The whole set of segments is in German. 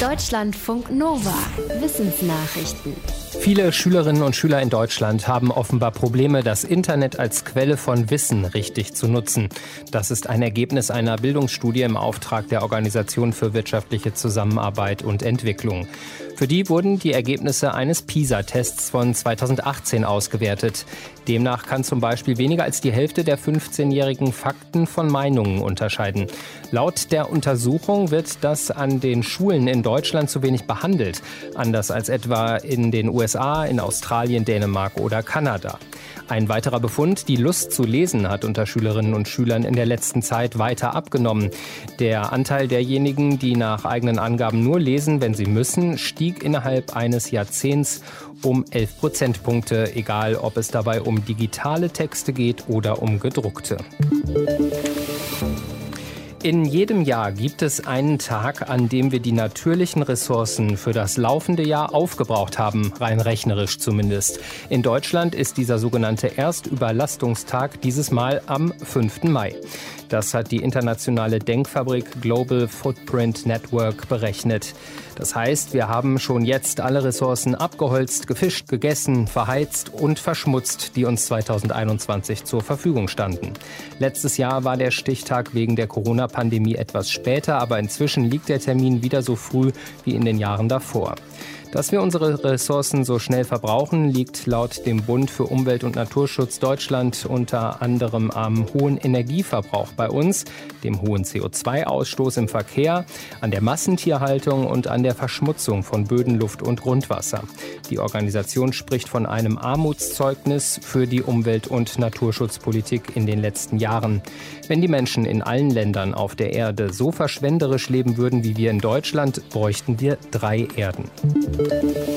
Deutschlandfunk Nova. Wissensnachrichten. Viele Schülerinnen und Schüler in Deutschland haben offenbar Probleme, das Internet als Quelle von Wissen richtig zu nutzen. Das ist ein Ergebnis einer Bildungsstudie im Auftrag der Organisation für wirtschaftliche Zusammenarbeit und Entwicklung. Für die wurden die Ergebnisse eines PISA-Tests von 2018 ausgewertet. Demnach kann zum Beispiel weniger als die Hälfte der 15-Jährigen Fakten von Meinungen unterscheiden. Laut der Untersuchung wird das an den Schulen in Deutschland zu wenig behandelt, anders als etwa in den USA, in Australien, Dänemark oder Kanada. Ein weiterer Befund, die Lust zu lesen hat unter Schülerinnen und Schülern in der letzten Zeit weiter abgenommen. Der Anteil derjenigen, die nach eigenen Angaben nur lesen, wenn sie müssen, stieg innerhalb eines Jahrzehnts um 11 Prozentpunkte, egal ob es dabei um digitale Texte geht oder um gedruckte. In jedem Jahr gibt es einen Tag, an dem wir die natürlichen Ressourcen für das laufende Jahr aufgebraucht haben, rein rechnerisch zumindest. In Deutschland ist dieser sogenannte Erstüberlastungstag dieses Mal am 5. Mai. Das hat die internationale Denkfabrik Global Footprint Network berechnet. Das heißt, wir haben schon jetzt alle Ressourcen abgeholzt, gefischt, gegessen, verheizt und verschmutzt, die uns 2021 zur Verfügung standen. Letztes Jahr war der Stichtag wegen der Corona-Pandemie etwas später, aber inzwischen liegt der Termin wieder so früh wie in den Jahren davor. Dass wir unsere Ressourcen so schnell verbrauchen, liegt laut dem Bund für Umwelt und Naturschutz Deutschland unter anderem am hohen Energieverbrauch bei uns, dem hohen CO2-Ausstoß im Verkehr, an der Massentierhaltung und an der Verschmutzung von Böden, Luft und Grundwasser. Die Organisation spricht von einem Armutszeugnis für die Umwelt- und Naturschutzpolitik in den letzten Jahren. Wenn die Menschen in allen Ländern auf der Erde so verschwenderisch leben würden wie wir in Deutschland, bräuchten wir drei Erden. Thank you.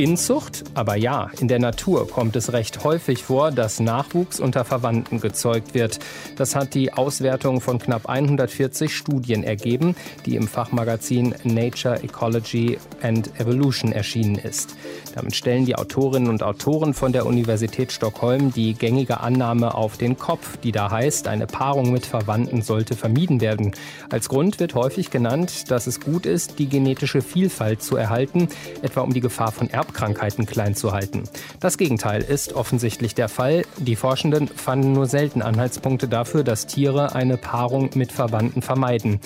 Inzucht? Aber ja, in der Natur kommt es recht häufig vor, dass Nachwuchs unter Verwandten gezeugt wird. Das hat die Auswertung von knapp 140 Studien ergeben, die im Fachmagazin Nature, Ecology and Evolution erschienen ist. Damit stellen die Autorinnen und Autoren von der Universität Stockholm die gängige Annahme auf den Kopf, die da heißt, eine Paarung mit Verwandten sollte vermieden werden. Als Grund wird häufig genannt, dass es gut ist, die genetische Vielfalt zu erhalten, etwa um die Gefahr von Erbkrankheiten klein zu halten. Das Gegenteil ist offensichtlich der Fall. Die Forschenden fanden nur selten Anhaltspunkte dafür, dass Tiere eine Paarung mit Verwandten vermeiden.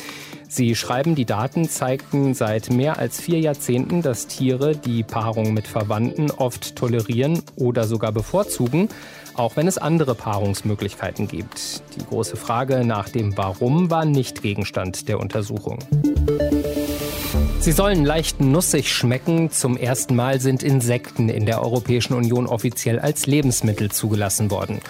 Sie schreiben, die Daten zeigten seit mehr als vier Jahrzehnten, dass Tiere die Paarung mit Verwandten oft tolerieren oder sogar bevorzugen, auch wenn es andere Paarungsmöglichkeiten gibt. Die große Frage nach dem Warum war nicht Gegenstand der Untersuchung. Sie sollen leicht nussig schmecken. Zum ersten Mal sind Insekten in der Europäischen Union offiziell als Lebensmittel zugelassen worden.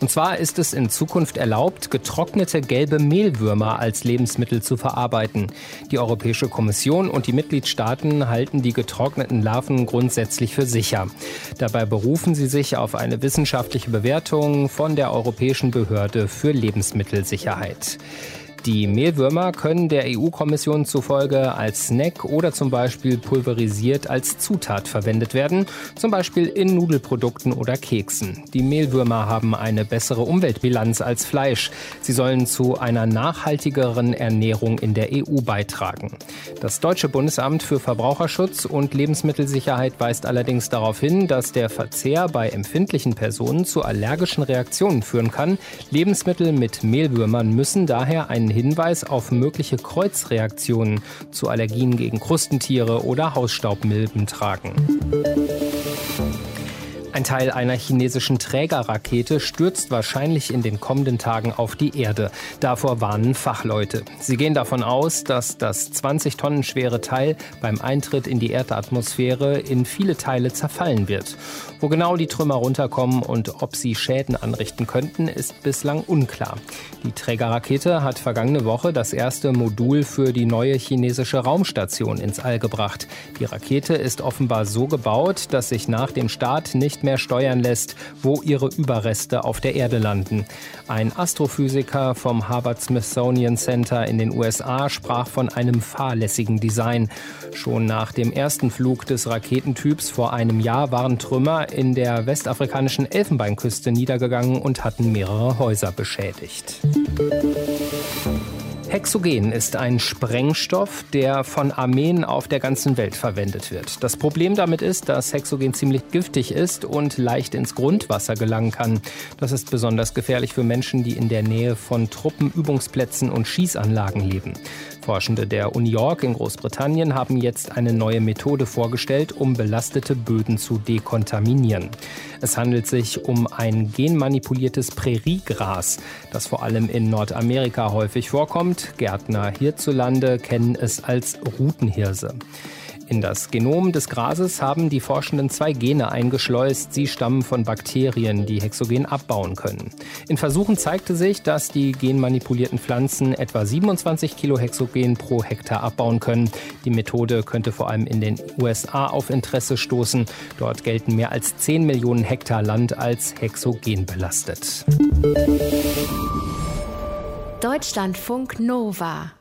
Und zwar ist es in Zukunft erlaubt, getrocknete gelbe Mehlwürmer als Lebensmittel zu verarbeiten. Die Europäische Kommission und die Mitgliedstaaten halten die getrockneten Larven grundsätzlich für sicher. Dabei berufen sie sich auf eine wissenschaftliche Bewertung von der Europäischen Behörde für Lebensmittelsicherheit. Die Mehlwürmer können der EU-Kommission zufolge als Snack oder zum Beispiel pulverisiert als Zutat verwendet werden, zum Beispiel in Nudelprodukten oder Keksen. Die Mehlwürmer haben eine bessere Umweltbilanz als Fleisch. Sie sollen zu einer nachhaltigeren Ernährung in der EU beitragen. Das Deutsche Bundesamt für Verbraucherschutz und Lebensmittelsicherheit weist allerdings darauf hin, dass der Verzehr bei empfindlichen Personen zu allergischen Reaktionen führen kann. Lebensmittel mit Mehlwürmern müssen daher einen Hinweis auf mögliche Kreuzreaktionen zu Allergien gegen Krustentiere oder Hausstaubmilben tragen. Ein Teil einer chinesischen Trägerrakete stürzt wahrscheinlich in den kommenden Tagen auf die Erde. Davor warnen Fachleute. Sie gehen davon aus, dass das 20 Tonnen schwere Teil beim Eintritt in die Erdatmosphäre in viele Teile zerfallen wird. Wo genau die Trümmer runterkommen und ob sie Schäden anrichten könnten, ist bislang unklar. Die Trägerrakete hat vergangene Woche das erste Modul für die neue chinesische Raumstation ins All gebracht. Die Rakete ist offenbar so gebaut, dass sich nach dem Start mehr steuern lässt, wo ihre Überreste auf der Erde landen. Ein Astrophysiker vom Harvard Smithsonian Center in den USA sprach von einem fahrlässigen Design. Schon nach dem ersten Flug des Raketentyps vor einem Jahr waren Trümmer in der westafrikanischen Elfenbeinküste niedergegangen und hatten mehrere Häuser beschädigt. Hexogen ist ein Sprengstoff, der von Armeen auf der ganzen Welt verwendet wird. Das Problem damit ist, dass Hexogen ziemlich giftig ist und leicht ins Grundwasser gelangen kann. Das ist besonders gefährlich für Menschen, die in der Nähe von Truppenübungsplätzen und Schießanlagen leben. Forschende der Uni York in Großbritannien haben jetzt eine neue Methode vorgestellt, um belastete Böden zu dekontaminieren. Es handelt sich um ein genmanipuliertes Präriegras, das vor allem in Nordamerika häufig vorkommt. Gärtner hierzulande kennen es als Rutenhirse. In das Genom des Grases haben die Forschenden zwei Gene eingeschleust. Sie stammen von Bakterien, die Hexogen abbauen können. In Versuchen zeigte sich, dass die genmanipulierten Pflanzen etwa 27 Kilo Hexogen pro Hektar abbauen können. Die Methode könnte vor allem in den USA auf Interesse stoßen. Dort gelten mehr als 10 Millionen Hektar Land als Hexogen belastet. Deutschlandfunk Nova